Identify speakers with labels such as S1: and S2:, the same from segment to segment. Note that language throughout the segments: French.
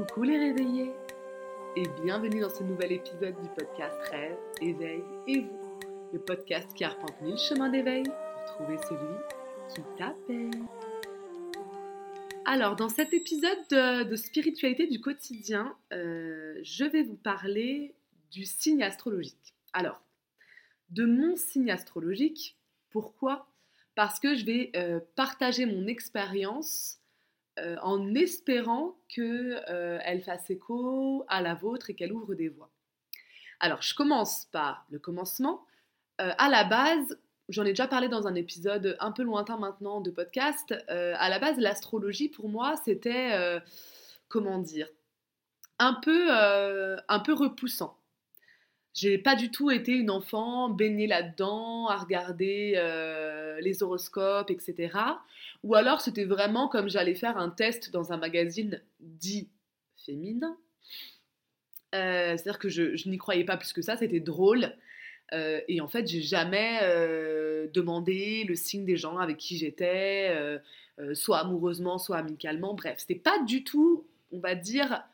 S1: Coucou les réveillés et bienvenue dans ce nouvel épisode du podcast Rêve, Éveil et vous, le podcast qui arpente mille chemins d'éveil pour trouver celui qui t'appelle. Alors, dans cet épisode de, spiritualité du quotidien, euh, je vais vous parler du signe astrologique. Alors, de mon signe astrologique, pourquoi? Parce que je vais euh, partager mon expérience euh, en espérant qu'elle euh, fasse écho à la vôtre et qu'elle ouvre des voies. Alors, je commence par le commencement. Euh, à la base, j'en ai déjà parlé dans un épisode un peu lointain maintenant de podcast. à la base, l'astrologie, pour moi, c'était, comment dire, un peu, un peu repoussant. J'ai pas du tout été une enfant baignée là-dedans, à regarder euh, les horoscopes, etc. Ou alors c'était vraiment comme j'allais faire un test dans un magazine dit féminin. Euh, c'est-à-dire que je, n'y croyais pas plus que ça, c'était drôle. Euh, et en fait, j'ai jamais demandé le signe des gens avec qui j'étais, soit amoureusement, soit amicalement. Bref, c'était pas du tout, on va dire,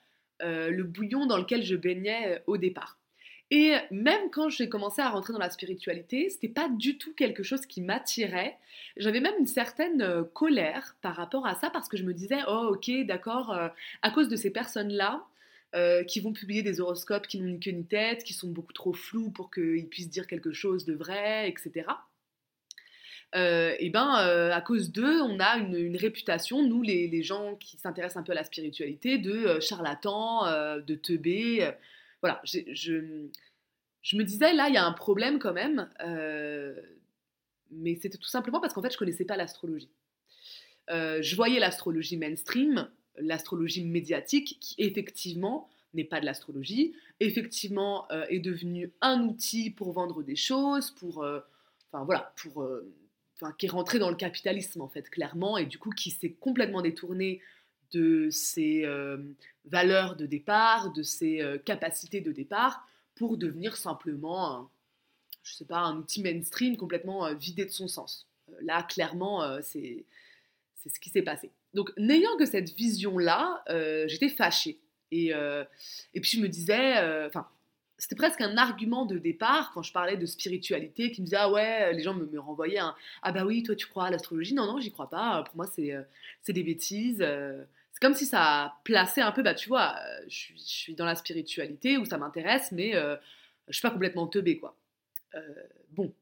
S1: le bouillon dans lequel je baignais au départ. Et même quand j'ai commencé à rentrer dans la spiritualité, c'était pas du tout quelque chose qui m'attirait. J'avais même une certaine euh, colère par rapport à ça parce que je me disais, oh ok, d'accord, euh, à cause de ces personnes-là, euh, qui vont publier des horoscopes qui n'ont ni queue ni tête, qui sont beaucoup trop flous pour qu'ils puissent dire quelque chose de vrai, etc. et ben, à cause d'eux, on a une, réputation, nous les, gens qui s'intéressent un peu à la spiritualité, de charlatans, de teubés voilà, je, me disais, là, il y a un problème quand même, euh, mais c'était tout simplement parce qu'en fait, je connaissais pas l'astrologie. Euh, je voyais l'astrologie mainstream, l'astrologie médiatique, qui effectivement n'est pas de l'astrologie, effectivement euh, est devenue un outil pour vendre des choses, pour, enfin voilà, pour, enfin qui est rentré dans le capitalisme en fait clairement, et du coup qui s'est complètement détourné de ses euh, valeurs de départ, de ses euh, capacités de départ, pour devenir simplement, un, je sais pas, un outil mainstream complètement euh, vidé de son sens. là, clairement, c'est ce qui s'est passé. Donc, n'ayant que cette vision-là, j'étais fâchée. Et, et puis, je me disais, enfin, c'était presque un argument de départ quand je parlais de spiritualité qui me disait ah ouais les gens me, renvoyaient ah bah oui toi tu crois à l'astrologie? Non non j'y crois pas pour moi c'est c'est des bêtises c'est comme si ça plaçait un peu, bah tu vois, euh, je suis, dans la spiritualité où ça m'intéresse, mais euh, je suis pas complètement teubée, quoi. Euh, bon,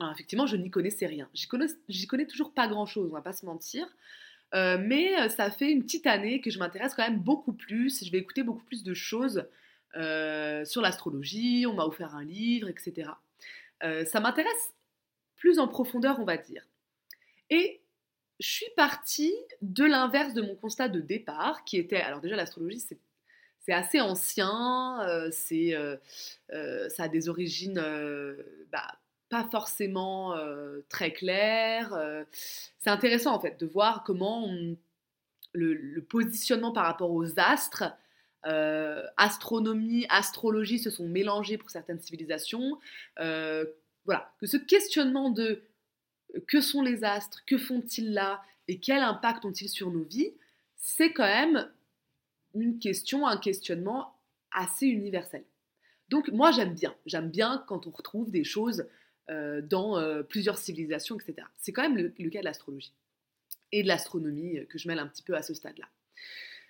S1: Alors, effectivement, je n'y connaissais rien. J'y connais, connais toujours pas grand-chose, on va pas se mentir. mais ça fait une petite année que je m'intéresse quand même beaucoup plus. Je vais écouter beaucoup plus de choses sur l'astrologie. On m'a offert un livre, etc. ça m'intéresse plus en profondeur, on va dire. Et je suis partie de l'inverse de mon constat de départ, qui était, alors déjà l'astrologie, c'est assez ancien, euh, euh, euh, ça a des origines bah, pas forcément très claires. c'est intéressant en fait de voir comment le, positionnement par rapport aux astres, astronomie, astrologie se sont mélangés pour certaines civilisations. voilà, que ce questionnement de que sont les astres, que font-ils là et quel impact ont-ils sur nos vies, c'est quand même une question, un questionnement assez universel. Donc moi j'aime bien, j'aime bien quand on retrouve des choses euh, dans euh, plusieurs civilisations, etc. C'est quand même le, cas de l'astrologie et de l'astronomie euh, que je mêle un petit peu à ce stade-là.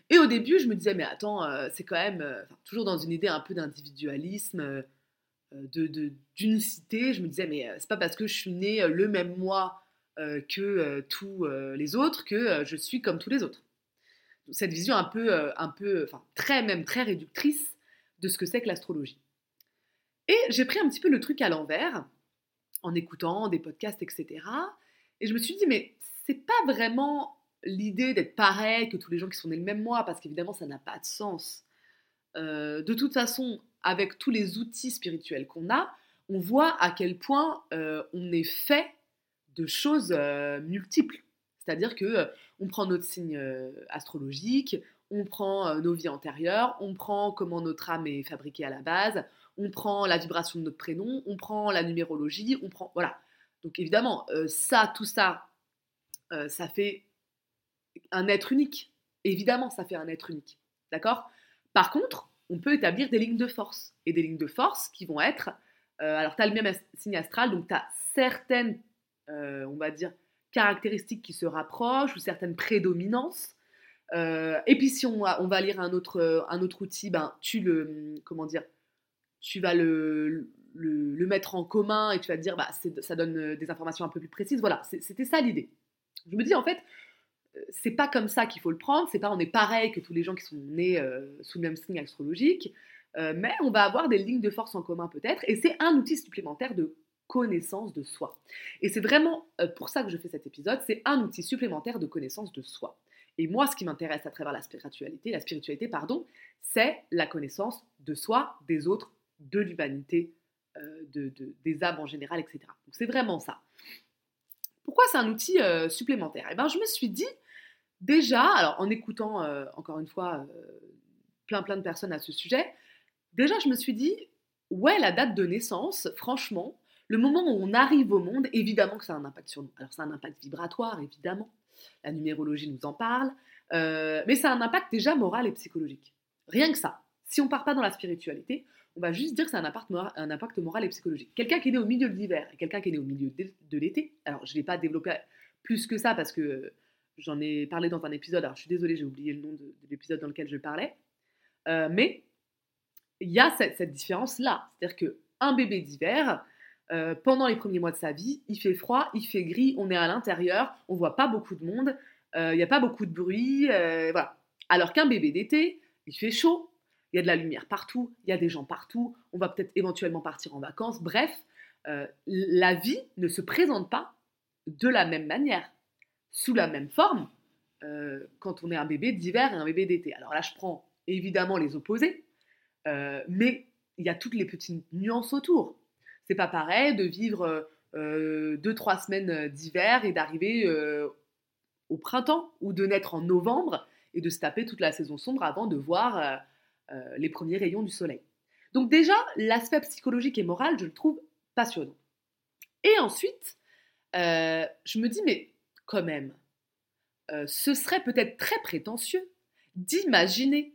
S1: Et au début, je me disais, mais attends, c'est quand même toujours dans une idée un peu d'individualisme, d'unicité, je me disais, mais euh, c'est pas parce que je suis née euh, le même mois euh, que tous les autres que je suis comme tous les autres. Cette vision un peu, un peu, enfin très même très réductrice de ce que c'est que l'astrologie. Et j'ai pris un petit peu le truc à l'envers en écoutant des podcasts, etc. Et je me suis dit, mais c'est pas vraiment l'idée d'être pareil que tous les gens qui sont nés le même mois, parce qu'évidemment, ça n'a pas de sens. de toute façon, avec tous les outils spirituels qu'on a, on voit à quel point euh, on est fait de choses euh, multiples. C'est-à-dire que euh, on prend notre signe astrologique, on prend nos vies antérieures, on prend comment notre âme est fabriquée à la base, on prend la vibration de notre prénom, on prend la numérologie, on prend voilà. Donc évidemment, ça, tout ça, ça fait un être unique. Évidemment, ça fait un être unique. D'accord? Par contre, on peut établir des lignes de force. Et des lignes de force qui vont être. Euh, alors, tu as le même signe astral, donc tu as certaines, euh, on va dire, caractéristiques qui se rapprochent ou certaines prédominances. Euh, et puis, si on, va lire un autre, un autre outil, ben, tu le. Comment dire Tu vas le, le, mettre en commun et tu vas te dire, bah, ça donne des informations un peu plus précises. Voilà, c'était ça l'idée. Je me dis, en fait, c'est pas comme ça qu'il faut le prendre, c'est pas on est pareil que tous les gens qui sont nés euh, sous le même signe astrologique, euh, mais on va avoir des lignes de force en commun peut-être, et c'est un outil supplémentaire de connaissance de soi. Et c'est vraiment euh, pour ça que je fais cet épisode, c'est un outil supplémentaire de connaissance de soi. Et moi, ce qui m'intéresse à travers la spiritualité, la spiritualité, pardon, c'est la connaissance de soi, des autres, de l'humanité, de, des âmes en général, etc. Donc c'est vraiment ça. Pourquoi c'est un outil supplémentaire? Eh bien, je me suis dit, Déjà, alors en écoutant euh, encore une fois euh, plein plein de personnes à ce sujet, déjà je me suis dit, ouais, la date de naissance, franchement, le moment où on arrive au monde, évidemment que ça a un impact sur nous. Alors ça a un impact vibratoire, évidemment, la numérologie nous en parle, euh, mais ça a un impact déjà moral et psychologique. Rien que ça. Si on part pas dans la spiritualité, on va juste dire que ça a un impact, un impact moral et psychologique. Quelqu'un qui est né au milieu de l'hiver et quelqu'un qui est né au milieu de, l'été, alors je ne l'ai pas développé plus que ça parce que J'en ai parlé dans un épisode, alors je suis désolée, j'ai oublié le nom de, l'épisode dans lequel je parlais. Euh, mais il y a cette, différence-là. C'est-à-dire qu'un bébé d'hiver, euh, pendant les premiers mois de sa vie, il fait froid, il fait gris, on est à l'intérieur, on voit pas beaucoup de monde, euh, il n'y a pas beaucoup de bruit, voilà. Alors qu'un bébé d'été, il fait chaud, il y a de la lumière partout, il y a des gens partout, on va peut-être éventuellement partir en vacances, bref, la vie ne se présente pas de la même manière sous la même forme euh, quand on est un bébé d'hiver et un bébé d'été. Alors là, je prends évidemment les opposés, euh, mais il y a toutes les petites nuances autour. C'est pas pareil de vivre euh, deux, trois semaines d'hiver et d'arriver au printemps ou de naître en novembre et de se taper toute la saison sombre avant de voir les premiers rayons du soleil. Donc déjà, l'aspect psychologique et moral, je le trouve passionnant. Et ensuite, je me dis, mais quand même, euh, ce serait peut-être très prétentieux d'imaginer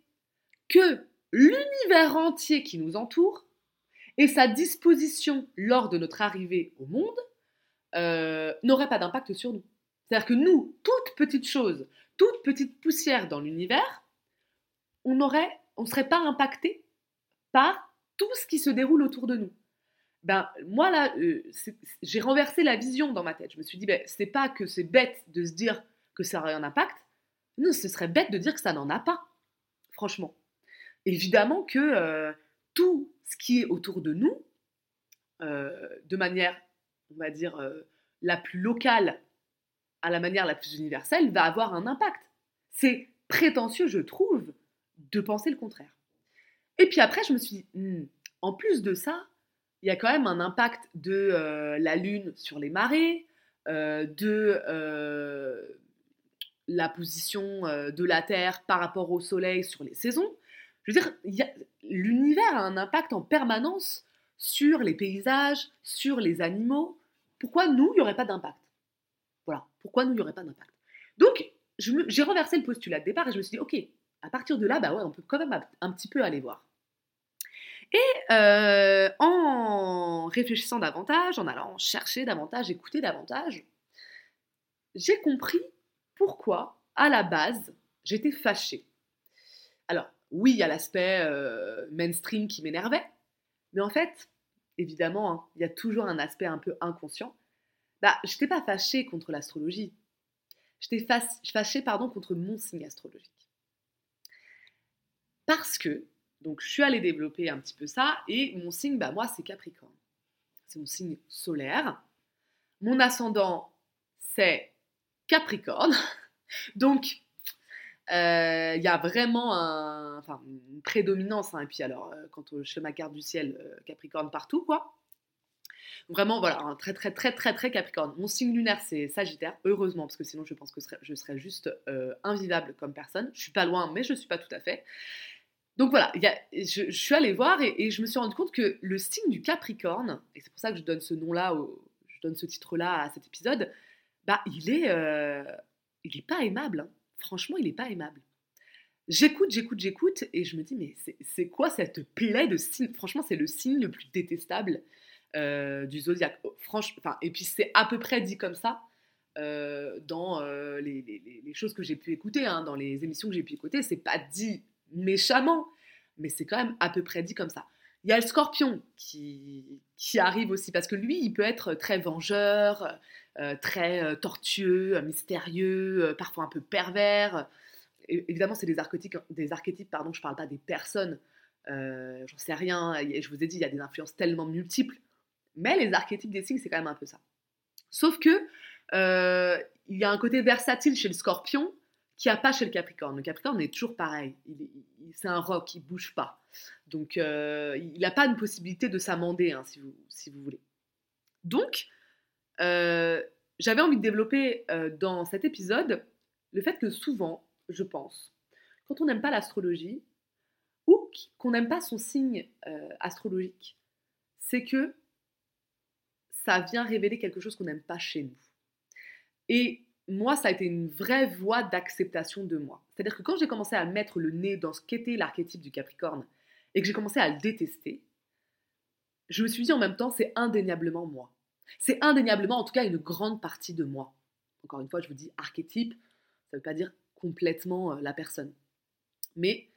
S1: que l'univers entier qui nous entoure et sa disposition lors de notre arrivée au monde euh, n'aurait pas d'impact sur nous. C'est-à-dire que nous, toute petite chose, toute petite poussière dans l'univers, on ne on serait pas impacté par tout ce qui se déroule autour de nous ben moi là, euh, j'ai renversé la vision dans ma tête. Je me suis dit, ben, c'est pas que c'est bête de se dire que ça aurait un impact. Non, ce serait bête de dire que ça n'en a pas. Franchement. Évidemment que euh, tout ce qui est autour de nous, euh, de manière, on va dire, la plus locale à la manière la plus universelle, va avoir un impact. C'est prétentieux, je trouve, de penser le contraire. Et puis après, je me suis dit, hmm, en plus de ça, il y a quand même un impact de euh, la Lune sur les marées, euh, de euh, la position de la Terre par rapport au Soleil sur les saisons. Je veux dire, l'univers a un impact en permanence sur les paysages, sur les animaux. Pourquoi nous, il n'y aurait pas d'impact? Voilà, pourquoi nous, il n'y aurait pas d'impact? Donc, j'ai renversé le postulat de départ et je me suis dit, ok, à partir de là, bah ouais, on peut quand même un petit peu aller voir. Et euh, en réfléchissant davantage, en allant chercher davantage, écouter davantage, j'ai compris pourquoi, à la base, j'étais fâchée. Alors, oui, il y a l'aspect euh, mainstream qui m'énervait, mais en fait, évidemment, hein, il y a toujours un aspect un peu inconscient. Bah, j'étais pas fâchée contre l'astrologie. J'étais fâchée, pardon, contre mon signe astrologique. Parce que donc je suis allée développer un petit peu ça et mon signe, bah moi c'est Capricorne. C'est mon signe solaire. Mon ascendant c'est Capricorne. Donc euh, il y a vraiment une prédominance. Hein. et puis alors euh, quand je fais ma carte du ciel, euh, Capricorne partout quoi. Vraiment, voilà, un très très très très très Capricorne. Mon signe lunaire, c'est Sagittaire, heureusement, parce que sinon je pense que je serais juste invivable comme personne. Je suis pas loin, mais je suis pas tout à fait. Donc voilà, je, suis allée voir et, je me suis rendu compte que le signe du Capricorne, et c'est pour ça que je donne ce nom-là, je donne ce titre-là à cet épisode, bah il est, euh, il est pas aimable. Hein. Franchement, il n'est pas aimable. J'écoute, j'écoute, j'écoute, et je me dis, mais c'est quoi cette plaie de signe? Franchement, c'est le signe le plus détestable euh, du zodiaque. Oh, franchement, et puis c'est à peu près dit comme ça euh, dans les, les, choses que j'ai pu écouter, hein, dans les émissions que j'ai pu écouter. C'est pas dit méchamment, mais c'est quand même à peu près dit comme ça. Il y a le scorpion qui, qui arrive aussi, parce que lui, il peut être très vengeur, très tortueux, mystérieux, parfois un peu pervers évidemment, c'est des archétypes, des archétypes, pardon, je parle pas des personnes, euh, j'en sais rien, je vous ai dit, il y a des influences tellement multiples, mais les archétypes des signes, c'est quand même un peu ça. Sauf que, euh, il y a un côté versatile chez le scorpion qui a pas chez le capricorne. Le capricorne est toujours pareil, c'est un roc, il bouge pas. Donc, euh, il n'a pas une possibilité de s'amender, hein, si, vous, voulez. Donc, j'avais envie de développer dans cet épisode le fait que souvent, je pense, quand on n'aime pas l'astrologie, ou qu'on n'aime pas son signe euh, astrologique, c'est que ça vient révéler quelque chose qu'on n'aime pas chez nous. Et moi, ça a été une vraie voie d'acceptation de moi. C'est-à-dire que quand j'ai commencé à mettre le nez dans ce qu'était l'archétype du Capricorne et que j'ai commencé à le détester, je me suis dit en même temps, c'est indéniablement moi. C'est indéniablement, en tout cas, une grande partie de moi. Encore une fois, je vous dis archétype, ça ne veut pas dire complètement euh, la personne. Mais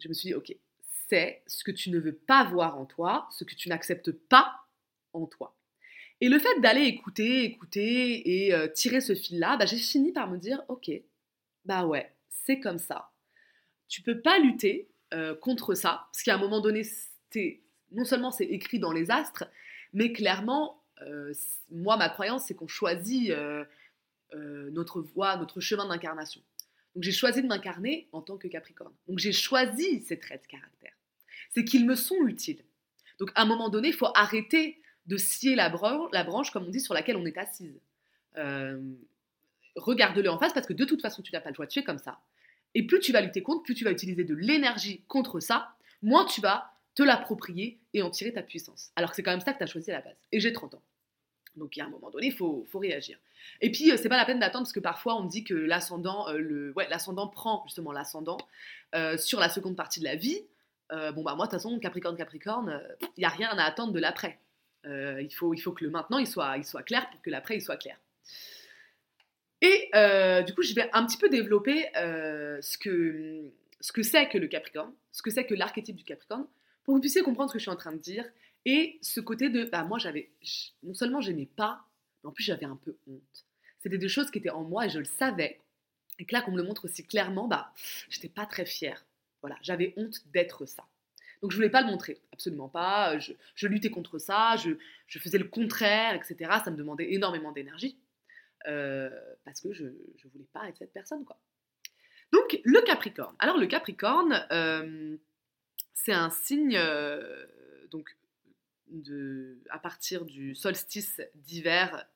S1: je me suis dit, ok, c'est ce que tu ne veux pas voir en toi, ce que tu n'acceptes pas en toi. Et le fait d'aller écouter, écouter et euh, tirer ce fil-là, bah, j'ai fini par me dire, ok, bah ouais, c'est comme ça. Tu peux pas lutter euh, contre ça, parce qu'à un moment donné, non seulement c'est écrit dans les astres, mais clairement, moi, ma croyance, c'est qu'on choisit notre voie, notre chemin d'incarnation. Donc j'ai choisi de m'incarner en tant que Capricorne. Donc j'ai choisi ces traits de caractère. C'est qu'ils me sont utiles. Donc à un moment donné, il faut arrêter de scier la branche, comme on dit, sur laquelle on est assise. Euh, regarde-le en face parce que de toute façon, tu n'as pas le choix, tu es comme ça. Et plus tu vas lutter contre, plus tu vas utiliser de l'énergie contre ça, moins tu vas te l'approprier et en tirer ta puissance. Alors que c'est quand même ça que tu as choisi à la base. Et j'ai 30 ans. Donc, il y a un moment donné, il faut, réagir. Et puis, euh, c'est pas la peine d'attendre parce que parfois, on dit que l'ascendant, euh, ouais, prend justement l'ascendant euh, sur la seconde partie de la vie. bon, bah, moi, de toute façon, Capricorne, Capricorne, il n'y a rien à attendre de l'après. Il, faut, il faut que le maintenant, il soit, il soit clair pour que l'après, il soit clair. Et du coup, je vais un petit peu développer ce que ce que c'est que le Capricorne, ce que c'est que l'archétype du Capricorne, pour que vous puissiez comprendre ce que je suis en train de dire et ce côté de, bah moi j'avais, non seulement j'aimais pas, mais en plus j'avais un peu honte. C'était des choses qui étaient en moi et je le savais. Et que là, qu'on me le montre aussi clairement, bah, j'étais pas très fière. Voilà, j'avais honte d'être ça. Donc je voulais pas le montrer, absolument pas. Je, luttais contre ça, je, faisais le contraire, etc. Ça me demandait énormément d'énergie euh, parce que je, je voulais pas être cette personne, quoi. Donc le Capricorne. Alors le Capricorne, euh, c'est un signe euh, donc à partir du solstice d'hiver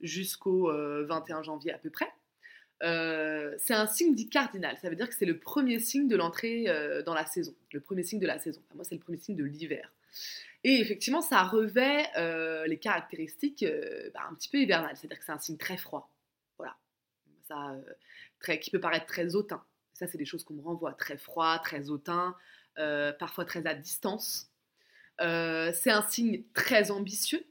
S1: jusqu'au 21 euh, janvier à peu près. Euh, c'est un signe dit cardinal, ça veut dire que c'est le premier signe de l'entrée dans la saison, le premier signe de la saison. moi, c'est le premier signe de l'hiver. Et effectivement, ça revêt les caractéristiques bah, un petit peu hivernales, c'est-à-dire que c'est un signe très froid. Voilà. Ça, qui peut paraître très hautain. Ça, c'est des choses qu'on me renvoie. Très froid, très hautain, parfois très à distance. Euh, c'est un signe très ambitieux.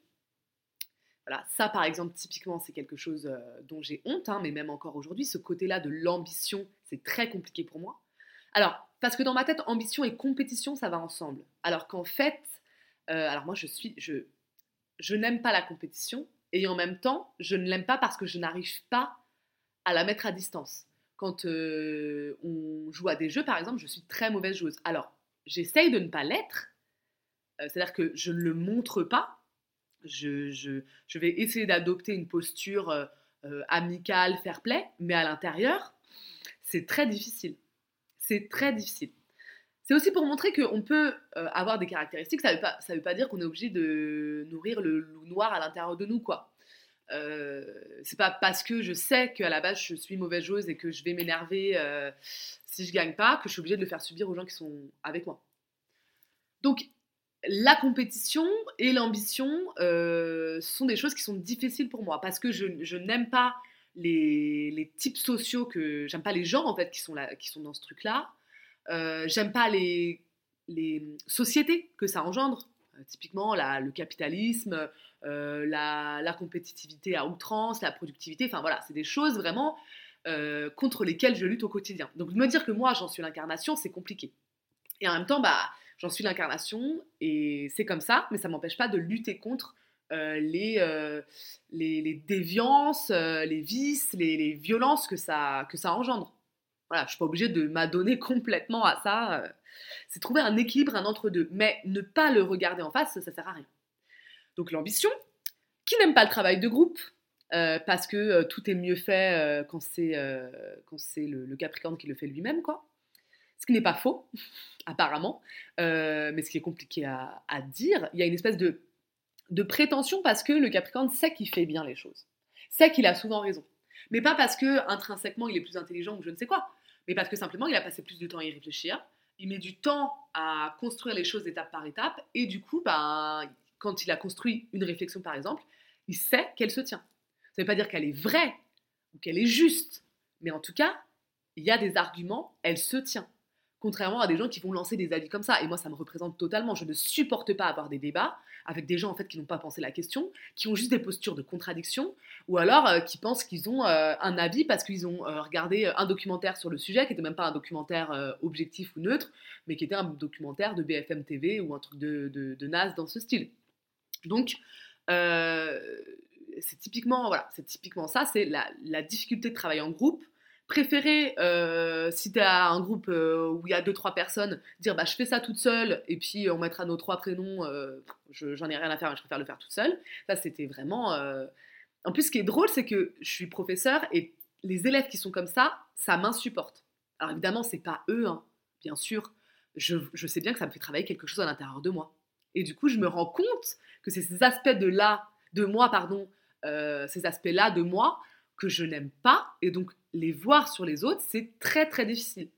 S1: Voilà, ça par exemple, typiquement, c'est quelque chose euh, dont j'ai honte, hein, mais même encore aujourd'hui, ce côté-là de l'ambition, c'est très compliqué pour moi. Alors, parce que dans ma tête, ambition et compétition, ça va ensemble. Alors qu'en fait, euh, alors moi, je suis, je, je n'aime pas la compétition, et en même temps, je ne l'aime pas parce que je n'arrive pas à la mettre à distance. Quand on joue à des jeux, par exemple, je suis très mauvaise joueuse. Alors, j'essaye de ne pas l'être, euh, c'est-à-dire que je ne le montre pas. Je, vais essayer d'adopter une posture euh, euh, amicale, fair play, mais à l'intérieur, c'est très difficile. C'est très difficile. C'est aussi pour montrer qu'on peut avoir des caractéristiques. Ça ne veut, pas, dire qu'on est obligé de nourrir le loup noir à l'intérieur de nous, quoi. c'est pas parce que je sais qu'à la base je suis mauvaise joueuse et que je vais m'énerver si je gagne pas que je suis obligée de le faire subir aux gens qui sont avec moi. Donc la compétition et l'ambition euh, sont des choses qui sont difficiles pour moi parce que je, n'aime pas les, types sociaux que j'aime pas les gens en fait qui sont là, qui sont dans ce truc-là. Euh, j'aime pas les, sociétés que ça engendre. Euh, typiquement la, le capitalisme, la, la, compétitivité à outrance, la productivité. Enfin voilà, c'est des choses vraiment contre lesquelles je lutte au quotidien. Donc me dire que moi j'en suis l'incarnation, c'est compliqué. Et en même temps, bah j'en suis l'incarnation et c'est comme ça, mais ça m'empêche pas de lutter contre euh, les, euh, les, les, déviances, euh, les vices, les, violences que ça, que ça engendre. Voilà, je suis pas obligée de m'adonner complètement à ça. c'est trouver un équilibre, un entre-deux. Mais ne pas le regarder en face, ça sert à rien. Donc l'ambition, qui n'aime pas le travail de groupe, parce que tout est mieux fait quand c'est quand c'est le, le, Capricorne qui le fait lui-même, quoi. Ce qui n'est pas faux, apparemment, mais ce qui est compliqué à, à dire. Il y a une espèce de de prétention parce que le Capricorne sait qu'il fait bien les choses, sait qu'il a souvent raison. Mais pas parce que intrinsèquement il est plus intelligent ou je ne sais quoi, mais parce que simplement il a passé plus de temps à y réfléchir, il met du temps à construire les choses étape par étape, et du coup, ben, quand il a construit une réflexion par exemple, il sait qu'elle se tient. Ça ne veut pas dire qu'elle est vraie ou qu'elle est juste, mais en tout cas, il y a des arguments, elle se tient. Contrairement à des gens qui vont lancer des avis comme ça. Et moi, ça me représente totalement. Je ne supporte pas avoir des débats avec des gens en fait qui n'ont pas pensé la question, qui ont juste des postures de contradiction, ou alors euh, qui pensent qu'ils ont euh, un avis parce qu'ils ont euh, regardé un documentaire sur le sujet, qui n'était même pas un documentaire objectif ou neutre, mais qui était un documentaire de BFM TV ou un truc de, de, NAS dans ce style. Donc, c'est typiquement, voilà, typiquement ça, c'est la difficulté de travailler en groupe préférer, euh, si tu as un groupe euh, où il y a deux trois personnes, dire bah je fais ça toute seule et puis on mettra nos trois prénoms, euh, j'en ai rien à faire, mais je préfère le faire toute seule. Ça c'était vraiment. En plus, ce qui est drôle, c'est que je suis professeur et les élèves qui sont comme ça, ça m'insupporte. Alors évidemment, c'est pas eux, hein, bien sûr. Je, je, sais bien que ça me fait travailler quelque chose à l'intérieur de moi. Et du coup, je me rends compte que c'est ces aspects de là, de moi, pardon, ces aspects-là de moi que je n'aime pas. Et donc, les voir sur les autres, c'est très très difficile.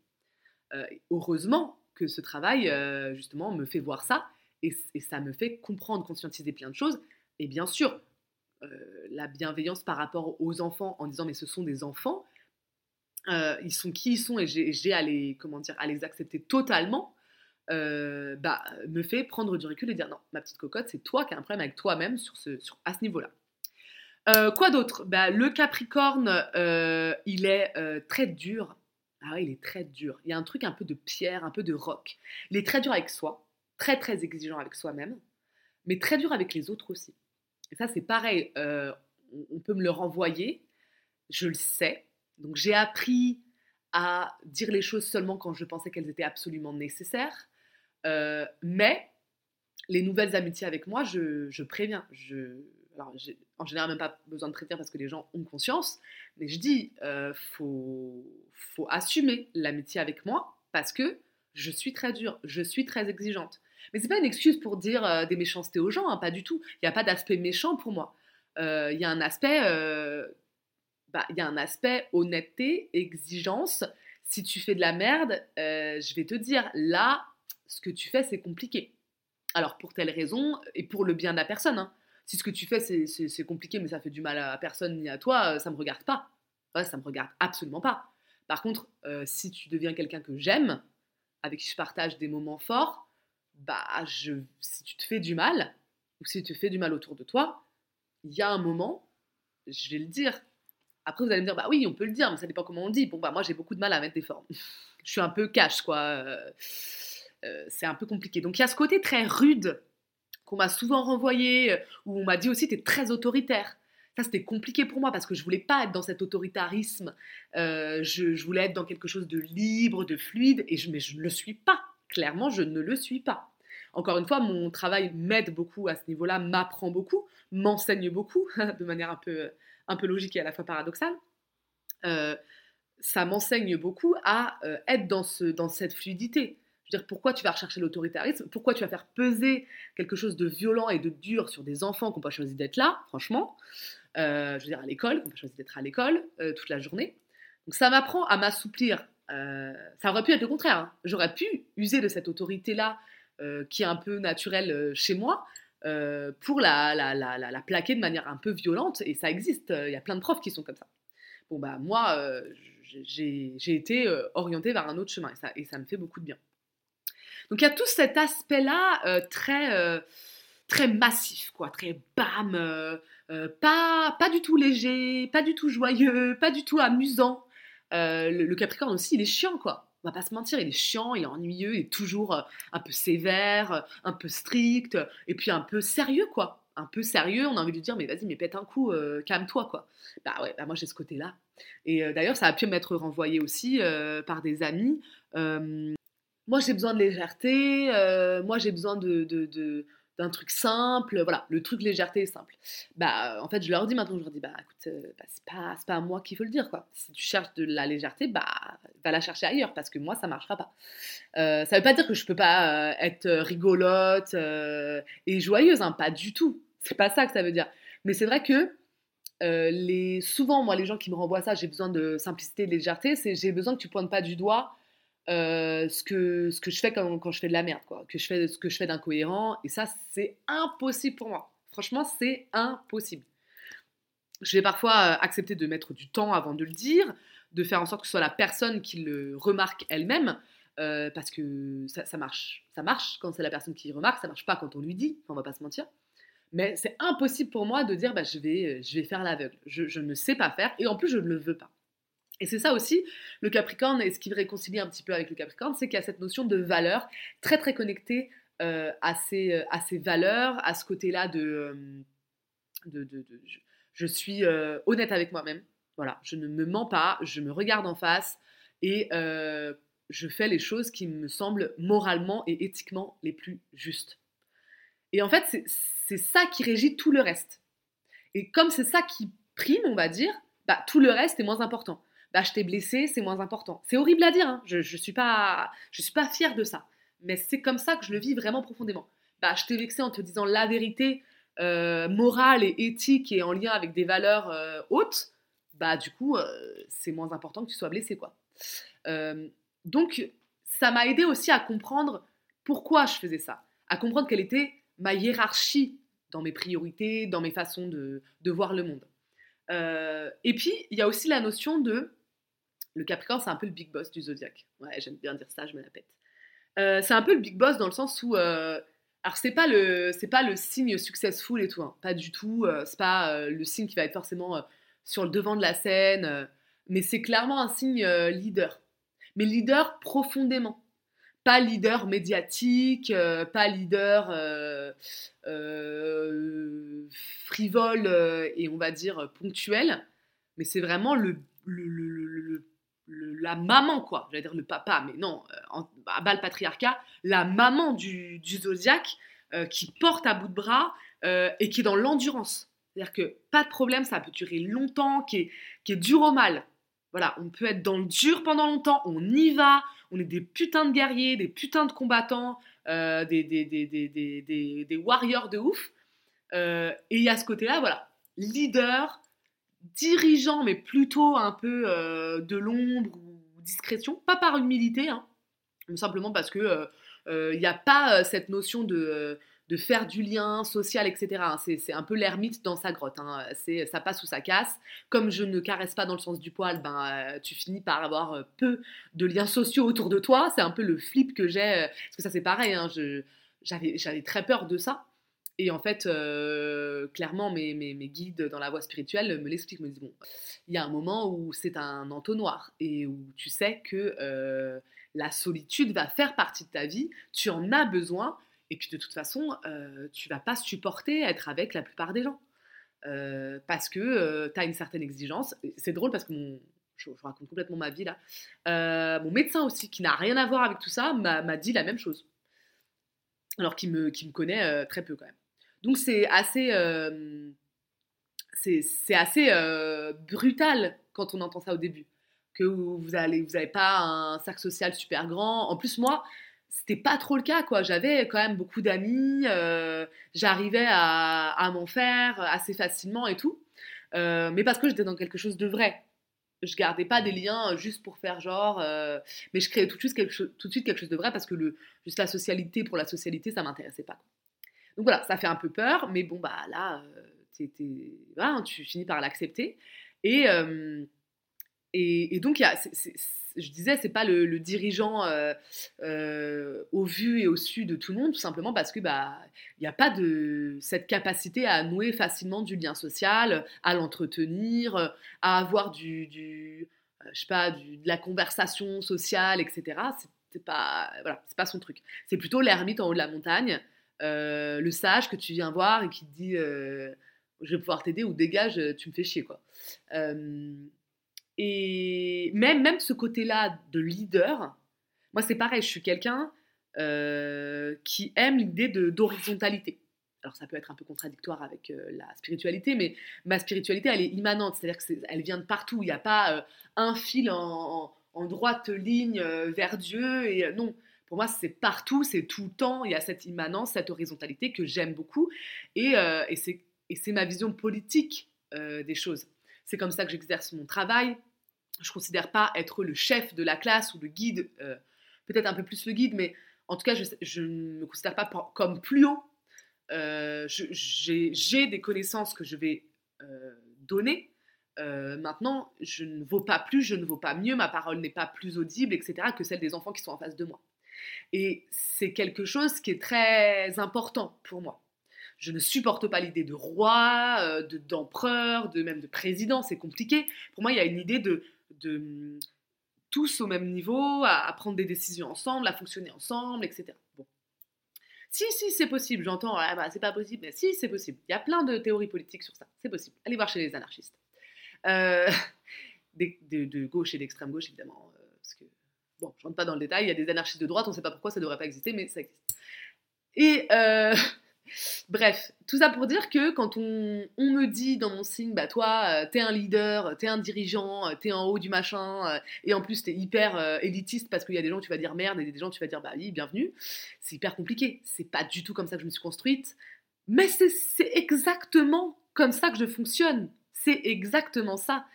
S1: Euh, heureusement que ce travail, euh, justement, me fait voir ça et, ça me fait comprendre, conscientiser plein de choses. Et bien sûr, euh, la bienveillance par rapport aux enfants en disant mais ce sont des enfants, ils sont qui ils sont et j'ai à les comment à les accepter totalement. bah, me fait prendre du recul et dire non, ma petite cocotte, c'est toi qui as un problème avec toi-même sur, à ce niveau-là. Euh, quoi d'autre? Bah, Le Capricorne, euh, il est euh, très dur. Ah ouais, il est très dur. Il y a un truc un peu de pierre, un peu de roc. Il est très dur avec soi, très très exigeant avec soi-même, mais très dur avec les autres aussi. Et ça, c'est pareil. on peut me le renvoyer. Je le sais. Donc j'ai appris à dire les choses seulement quand je pensais qu'elles étaient absolument nécessaires. mais les nouvelles amitiés avec moi, je, je préviens. Je, alors en général même pas besoin de traiter parce que les gens ont conscience, mais je dis, euh, faut, faut assumer l'amitié avec moi parce que je suis très dure, je suis très exigeante. Mais c'est pas une excuse pour dire euh, des méchancetés aux gens, hein, pas du tout. Il n'y a pas d'aspect méchant pour moi. Euh, il y a un aspect, euh, bah, y a un aspect honnêteté, exigence. Si tu fais de la merde, je vais te dire, là, ce que tu fais, c'est compliqué. Alors pour telle raison et pour le bien de la personne. Hein si ce que tu fais, c'est compliqué, mais ça fait du mal à personne ni à toi, euh, ça me regarde pas. Ouais, ça me regarde absolument pas. Par contre, euh, si tu deviens quelqu'un que j'aime, avec qui je partage des moments forts, bah, je, si tu te fais du mal, ou si tu te fais du mal autour de toi, il y a un moment, je vais le dire. Après, vous allez me dire, bah oui, on peut le dire, mais ça dépend comment on dit. Bon, bah moi, j'ai beaucoup de mal à mettre des formes. je suis un peu cash, quoi. Euh, c'est un peu compliqué. Donc, il y a ce côté très rude qu'on m'a souvent renvoyé, euh, où on m'a dit aussi, tu es très autoritaire. Ça, c'était compliqué pour moi parce que je voulais pas être dans cet autoritarisme. Euh, je, voulais être dans quelque chose de libre, de fluide, et je, mais je ne le suis pas. Clairement, je ne le suis pas. Encore une fois, mon travail m'aide beaucoup à ce niveau-là, m'apprend beaucoup, m'enseigne beaucoup, de manière un peu, un peu logique et à la fois paradoxale. Euh, ça m'enseigne beaucoup à être dans, ce, dans cette fluidité dire, pourquoi tu vas rechercher l'autoritarisme? Pourquoi tu vas faire peser quelque chose de violent et de dur sur des enfants qui n'ont pas choisi d'être là, franchement? Euh, Je veux dire, à l'école, qui n'ont pas choisi d'être à l'école euh, toute la journée. Donc ça m'apprend à m'assouplir. Euh, ça aurait pu être le contraire. Hein. J'aurais pu user de cette autorité-là, qui est un peu naturelle chez moi, pour la, la, la, la, plaquer de manière un peu violente. Et ça existe. Il y a plein de profs qui sont comme ça. Bon, bah, moi, j'ai été orientée vers un autre chemin et ça me fait beaucoup de bien. Donc, il y a tout cet aspect-là très, très massif, quoi, très bam, pas, pas du tout léger, pas du tout joyeux, pas du tout amusant. le, Capricorne aussi, il est chiant, quoi on va pas se mentir, il est chiant, il est ennuyeux, il est toujours un peu sévère, un peu strict, et puis un peu sérieux, quoi un peu sérieux, on a envie de dire mais vas-y mais pète un coup, euh, calme-toi quoi. Bah ouais, bah moi j'ai ce côté-là. Et euh, d'ailleurs ça a pu m'être renvoyé aussi euh, par des amis. Moi j'ai besoin de légèreté, moi j'ai besoin de, d'un truc simple, voilà, le truc légèreté est simple. Bah, en fait, je leur dis maintenant, je leur dis, bah, écoute, euh, bah, c'est pas, pas à moi qu'il faut le dire, quoi. Si tu cherches de la légèreté, bah, va la chercher ailleurs, parce que moi, ça marchera pas. Euh, ça veut pas dire que je peux pas euh, être rigolote et joyeuse, hein, pas du tout. C'est pas ça que ça veut dire. Mais c'est vrai que les, souvent, moi, les gens qui me renvoient ça, j'ai besoin de simplicité, de légèreté, c'est j'ai besoin que tu pointes pas du doigt euh, ce, que, ce que je fais quand, je fais de la merde, quoi. Que je fais, ce que je fais d'incohérent. Et ça, c'est impossible pour moi. Franchement, c'est impossible. Je vais parfois euh, accepter de mettre du temps avant de le dire, de faire en sorte que ce soit la personne qui le remarque elle-même, euh, parce que ça, ça, marche. Ça marche quand c'est la personne qui remarque, ça marche pas quand on lui dit, on va pas se mentir. Mais c'est impossible pour moi de dire bah, je, vais, je vais faire l'aveugle. Je, je ne sais pas faire et en plus je ne le veux pas. Et c'est ça aussi, le Capricorne, et ce qui réconcilie un petit peu avec le Capricorne, c'est qu'il y a cette notion de valeur très très connectée euh, à, ces, euh, à ces valeurs, à ce côté-là de, euh, de, je, suis honnête avec moi-même. Voilà, je ne me mens pas, je me regarde en face et je fais les choses qui me semblent moralement et éthiquement les plus justes. Et en fait, c'est ça qui régit tout le reste. Et comme c'est ça qui prime, on va dire, bah, tout le reste est moins important bah, je t'ai blessé, c'est moins important. C'est horrible à dire, hein. je ne je suis, pas, suis pas fière de ça. Mais c'est comme ça que je le vis vraiment profondément. Bah, je t'ai vexé en te disant la vérité euh, morale et éthique et en lien avec des valeurs euh, hautes. Bah, du coup, euh, c'est moins important que tu sois blessé. quoi. donc, ça m'a aidé aussi à comprendre pourquoi je faisais ça, à comprendre quelle était ma hiérarchie dans mes priorités, dans mes façons de, de voir le monde. et puis, il y a aussi la notion de le Capricorne, c'est un peu le big boss du zodiaque. Ouais, j'aime bien dire ça, je me la pète. Euh, c'est un peu le big boss dans le sens où. Euh, alors, c'est pas, le, c'est pas le signe successful et tout, hein, pas du tout. Euh, c'est pas le signe qui va être forcément sur le devant de la scène, mais c'est clairement un signe leader. Mais leader profondément. Pas leader médiatique, pas leader frivole et on va dire ponctuel, mais c'est vraiment le, le, le la maman, quoi, j'allais dire le papa, mais non, euh, à bas le patriarcat, la maman du, du zodiaque euh, qui porte à bout de bras euh, et qui est dans l'endurance. C'est-à-dire que pas de problème, ça peut durer longtemps, qui est, dur au mal. Voilà, on peut être dans le dur pendant longtemps, on y va, on est des putains de guerriers, des putains de combattants, des, des, warriors de ouf. et il y a ce côté-là, voilà, leader, dirigeant, mais plutôt un peu euh, de l'ombre ou discrétion, pas par humilité, hein, mais simplement parce que il euh, n'y euh, a pas cette notion de, de, faire du lien social, etc. Hein. C'est un peu l'ermite dans sa grotte, hein. ça passe ou ça casse. Comme je ne caresse pas dans le sens du poil, ben, tu finis par avoir peu de liens sociaux autour de toi. C'est un peu le flip que j'ai, parce que ça c'est pareil, hein, j'avais très peur de ça. Et en fait, euh, clairement, mes, guides dans la voie spirituelle me l'expliquent, me disent, bon, il y a un moment où c'est un entonnoir et où tu sais que euh, la solitude va faire partie de ta vie, tu en as besoin, et puis de toute façon, euh, tu vas pas supporter être avec la plupart des gens. Euh, parce que tu as une certaine exigence. C'est drôle parce que je, raconte complètement ma vie là. mon médecin aussi, qui n'a rien à voir avec tout ça, m'a dit la même chose. Alors qu'il me connaît très peu quand même. Donc c'est assez, euh, c'est assez euh, brutal quand on entend ça au début, que vous n'avez vous avez pas un cercle social super grand. En plus moi, c'était pas trop le cas quoi. J'avais quand même beaucoup d'amis, euh, j'arrivais à, à m'en faire assez facilement et tout, mais parce que j'étais dans quelque chose de vrai je gardais pas des liens juste pour faire genre, mais je créais tout de, suite quelque chose, tout de suite quelque chose de vrai parce que le, juste la socialité pour la socialité, ça m'intéressait pas. Donc voilà, ça fait un peu peur, mais bon, bah là, euh, tu finis par l'accepter. Et, euh, et, donc, y a, je disais, c'est pas le, dirigeant euh, au vu et au su de tout le monde, tout simplement parce que bah il n'y a pas de cette capacité à nouer facilement du lien social, à l'entretenir, à avoir du je sais pas, de la conversation sociale, etc. C'est pas voilà, c'est pas son truc. C'est plutôt l'ermite en haut de la montagne, euh, le sage que tu viens voir et qui te dit je vais pouvoir t'aider ou dégage, tu me fais chier quoi. Et même, même ce côté-là de leader, moi c'est pareil, je suis quelqu'un euh, qui aime l'idée d'horizontalité. Alors ça peut être un peu contradictoire avec euh, la spiritualité, mais ma spiritualité, elle est immanente, c'est-à-dire qu'elle vient de partout. Il n'y a pas euh, un fil en, en, droite ligne vers Dieu. Et non, pour moi, c'est partout, c'est tout le temps. Il y a cette immanence, cette horizontalité que j'aime beaucoup. Et, et c'est ma vision politique des choses. C'est comme ça que j'exerce mon travail, je ne considère pas être le chef de la classe ou le guide, euh, peut-être un peu plus le guide, mais en tout cas, je ne me considère pas comme plus haut. Euh, j'ai des connaissances que je vais euh, donner. maintenant, je ne vaux pas plus, je ne vaux pas mieux, ma parole n'est pas plus audible, etc., que celle des enfants qui sont en face de moi. Et c'est quelque chose qui est très important pour moi. Je ne supporte pas l'idée de roi, d'empereur, de, même de président, c'est compliqué. Pour moi, il y a une idée de de tous au même niveau, à, prendre des décisions ensemble, à fonctionner ensemble, etc. Bon. Si, si, c'est possible, j'entends, bah, c'est pas possible, mais si, c'est possible. Il y a plein de théories politiques sur ça, c'est possible. Allez voir chez les anarchistes. Euh, de, gauche et d'extrême gauche, évidemment. Euh, bon, je rentre pas dans le détail, il y a des anarchistes de droite, on ne sait pas pourquoi ça ne devrait pas exister, mais ça existe. Et euh, Bref, tout ça pour dire que quand on, me dit dans mon signe, bah toi, euh, t'es un leader, t'es un dirigeant, euh, t'es en haut du machin, euh, et en plus t'es hyper élitiste parce qu'il y a des gens tu vas dire merde et des gens tu vas dire bah oui, bienvenue, c'est hyper compliqué. C'est pas du tout comme ça que je me suis construite, mais c'est exactement comme ça que je fonctionne. C'est exactement ça.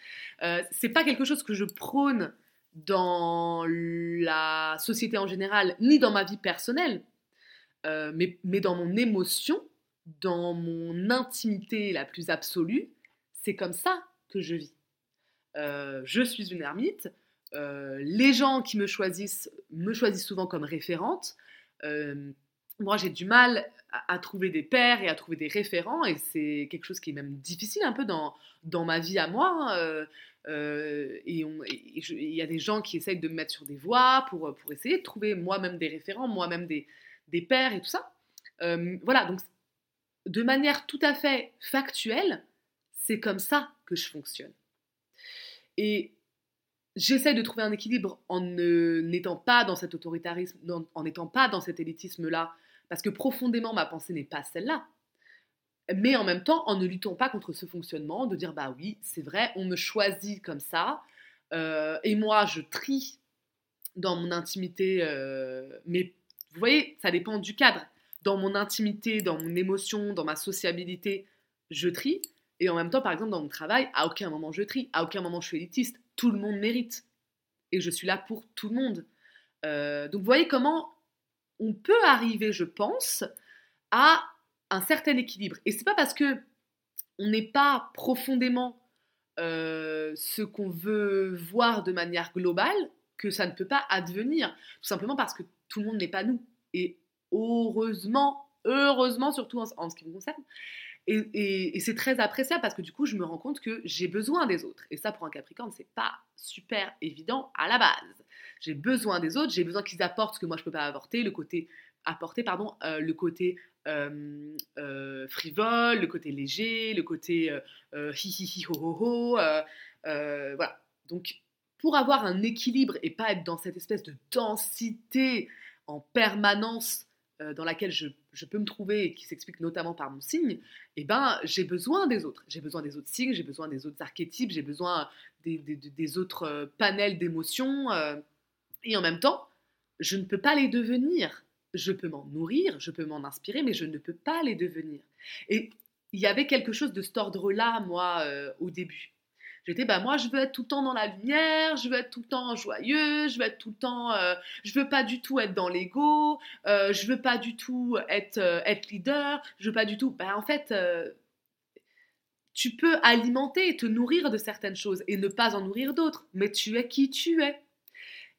S1: c'est pas quelque chose que je prône dans la société en général, ni dans ma vie personnelle, euh, mais, mais, dans mon émotion, dans mon intimité la plus absolue, c'est comme ça que je vis. Euh, je suis une ermite. Euh, les gens qui me choisissent me choisissent souvent comme référente. moi, j'ai du mal à, trouver des pères et à trouver des référents, et c'est quelque chose qui est même difficile un peu dans, dans ma vie à moi. Hein. et il y a des gens qui essayent de me mettre sur des voies pour, pour essayer de trouver moi-même des référents, moi-même des, des pères et tout ça. Euh, voilà, donc de manière tout à fait factuelle, c'est comme ça que je fonctionne. Et j'essaie de trouver un équilibre en n'étant pas dans cet autoritarisme, en n'étant pas dans cet élitisme-là, parce que profondément ma pensée n'est pas celle-là. Mais en même temps, en ne luttant pas contre ce fonctionnement, de dire bah oui, c'est vrai, on me choisit comme ça, euh, et moi je trie dans mon intimité euh, mais vous voyez, ça dépend du cadre. Dans mon intimité, dans mon émotion, dans ma sociabilité, je trie. Et en même temps, par exemple, dans mon travail, à aucun moment je trie, à aucun moment je suis élitiste. Tout le monde mérite. Et je suis là pour tout le monde. Euh, donc vous voyez comment on peut arriver, je pense, à un certain équilibre. Et c'est pas parce que on n'est pas profondément euh, ce qu'on veut voir de manière globale que ça ne peut pas advenir. Tout simplement parce que tout le monde n'est pas nous. Et heureusement, heureusement surtout en, ce qui me concerne. Et, c'est très appréciable parce que du coup, je me rends compte que j'ai besoin des autres. Et ça, pour un Capricorne, c'est pas super évident à la base. J'ai besoin des autres, j'ai besoin qu'ils apportent ce que moi je peux pas apporter, le côté apporter, pardon, euh, le côté euh, euh, frivole, le côté léger, le côté hi hi hi ho ho ho. voilà. Donc, pour avoir un équilibre et pas être dans cette espèce de densité en permanence euh, dans laquelle je, peux me trouver et qui s'explique notamment par mon signe, eh ben, j'ai besoin des autres. J'ai besoin des autres signes, j'ai besoin des autres archétypes, j'ai besoin des, autres euh, panels d'émotions. Euh, et en même temps, je ne peux pas les devenir. Je peux m'en nourrir, je peux m'en inspirer, mais je ne peux pas les devenir. Et il y avait quelque chose de cet ordre-là, moi, au début. J'étais, bah moi, je veux être tout le temps dans la lumière, je veux être tout le temps joyeux, je veux être tout le temps, euh, je veux pas du tout être dans l'ego, euh, je veux pas du tout être, euh, être leader, je veux pas du tout. Bah en fait, tu peux alimenter et te nourrir de certaines choses et ne pas en nourrir d'autres, mais tu es qui tu es.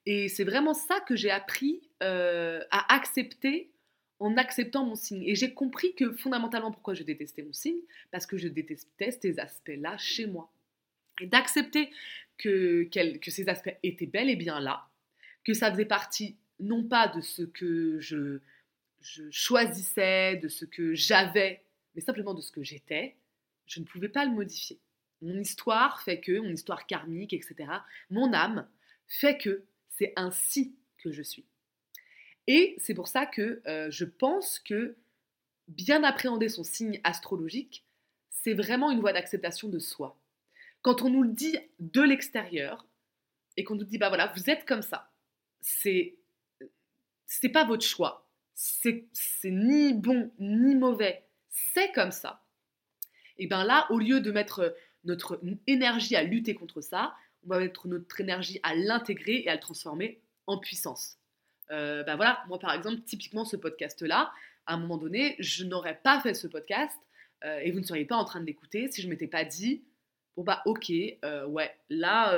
S1: Et c'est vraiment ça que j'ai appris à accepter en acceptant mon signe. Et j'ai compris que fondamentalement pourquoi je détestais mon signe, parce que je détestais ces aspects-là chez moi. Et d'accepter que, ces aspects étaient bel et bien là, que ça faisait partie non pas de ce que je, je choisissais, de ce que j'avais, mais simplement de ce que j'étais, je ne pouvais pas le modifier. Mon histoire fait que, mon histoire karmique, etc., mon âme fait que c'est ainsi que je suis. Et c'est pour ça que euh, je pense que bien appréhender son signe astrologique, c'est vraiment une voie d'acceptation de soi. Quand on nous le dit de l'extérieur et qu'on nous dit bah voilà, vous êtes comme ça. C'est c'est pas votre choix. C'est ni bon ni mauvais. C'est comme ça. Et bien là, au lieu de mettre notre énergie à lutter contre ça, on va mettre notre énergie à l'intégrer et à le transformer en puissance. Euh, ben voilà, moi par exemple, typiquement ce podcast-là, à un moment donné, je n'aurais pas fait ce podcast euh, et vous ne seriez pas en train de l'écouter si je m'étais pas dit, bon bah ok, euh, ouais, là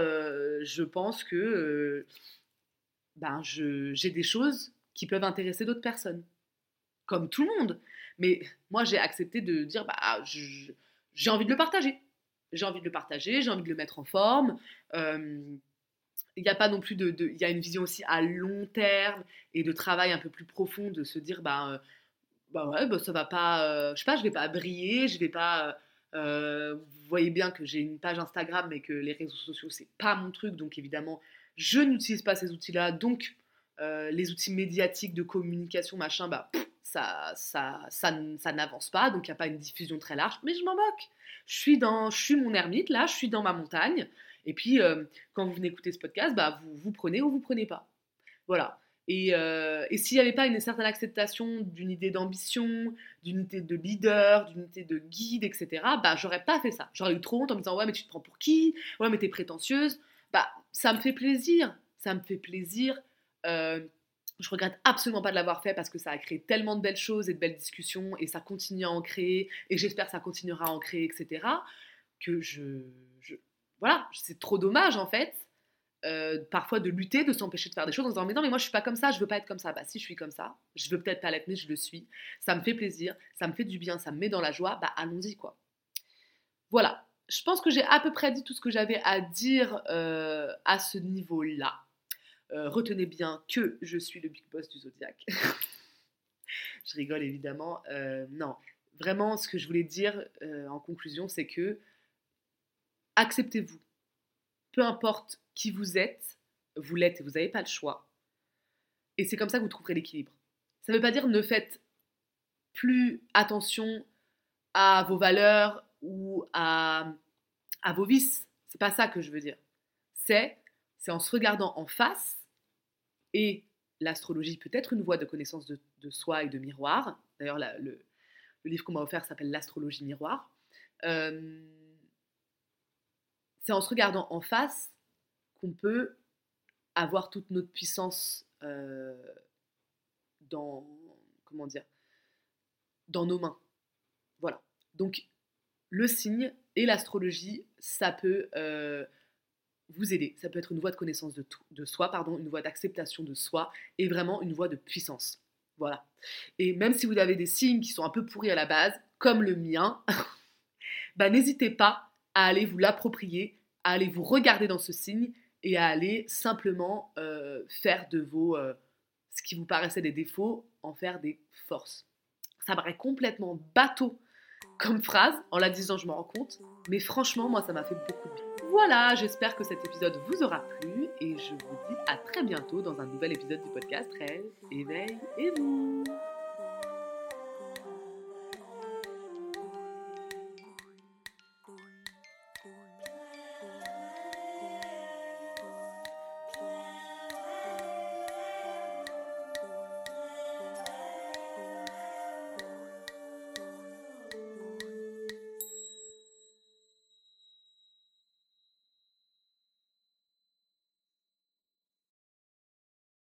S1: je pense que ben, j'ai des choses qui peuvent intéresser d'autres personnes, comme tout le monde. Mais moi j'ai accepté de dire, bah j'ai envie de le partager. J'ai envie de le partager, j'ai envie de le mettre en forme il n'y a pas non plus de, il y a une vision aussi à long terme et de travail un peu plus profond de se dire bah euh, bah ouais bah ça va pas euh, je sais pas je vais pas briller je vais pas euh, vous voyez bien que j'ai une page Instagram mais que les réseaux sociaux c'est pas mon truc. Donc évidemment je n'utilise pas ces outils là donc les outils médiatiques de communication machin bah ça ça ça, ça n'avance pas. Donc il n'y a pas une diffusion très large. Mais je m'en moque. Je suis dans je suis mon ermite là. Je suis dans ma montagne. Et puis, euh, quand vous venez écouter ce podcast, bah, vous, vous prenez ou vous prenez pas. Voilà. Et, euh, et s'il n'y avait pas une certaine acceptation d'une idée d'ambition, d'une idée de leader, d'une idée de guide, etc., bah, j'aurais pas fait ça. J'aurais eu trop honte en me disant Ouais, mais tu te prends pour qui? Ouais, mais t'es prétentieuse. Bah, ça me fait plaisir. Ça me fait plaisir. Euh, je regrette absolument pas de l'avoir fait parce que ça a créé tellement de belles choses et de belles discussions et ça continue à en créer et j'espère que ça continuera à en créer, etc. Que je, voilà, c'est trop dommage en fait. Euh, parfois de lutter, de s'empêcher de faire des choses en disant mais non mais moi je suis pas comme ça, je veux pas être comme ça. Bah si je suis comme ça, je veux peut-être pas l'être mais je le suis. Ça me fait plaisir, ça me fait du bien, ça me met dans la joie. Bah allons-y quoi. Voilà, je pense que j'ai à peu près dit tout ce que j'avais à dire euh, à ce niveau-là. Euh, retenez bien que je suis le big boss du zodiaque. je rigole évidemment. non, vraiment ce que je voulais dire en conclusion c'est que acceptez-vous. Peu importe qui vous êtes, vous l'êtes et vous n'avez pas le choix. Et c'est comme ça que vous trouverez l'équilibre. Ça ne veut pas dire ne faites plus attention à vos valeurs ou à, vos vices. C'est pas ça que je veux dire. C'est c'est en se regardant en face et l'astrologie peut être une voie de connaissance de, soi et de miroir. D'ailleurs, le, livre qu'on m'a offert s'appelle L'astrologie miroir. Euh, c'est en se regardant en face qu'on peut avoir toute notre puissance euh, dans nos mains. Voilà. Donc le signe et l'astrologie, ça peut euh, vous aider. Ça peut être une voie de connaissance de, de soi, pardon, une voie d'acceptation de soi et vraiment une voie de puissance. Voilà. Et même si vous avez des signes qui sont un peu pourris à la base, comme le mien, bah, n'hésitez pas à aller vous l'approprier, à aller vous regarder dans ce signe et à aller simplement euh, faire de vos, euh, ce qui vous paraissait des défauts, en faire des forces. Ça paraît complètement bateau comme phrase, en la disant je me rends compte, mais franchement moi ça m'a fait beaucoup de bien. Voilà, j'espère que cet épisode vous aura plu et je vous dis à très bientôt dans un nouvel épisode du podcast Rêve, éveil et vous.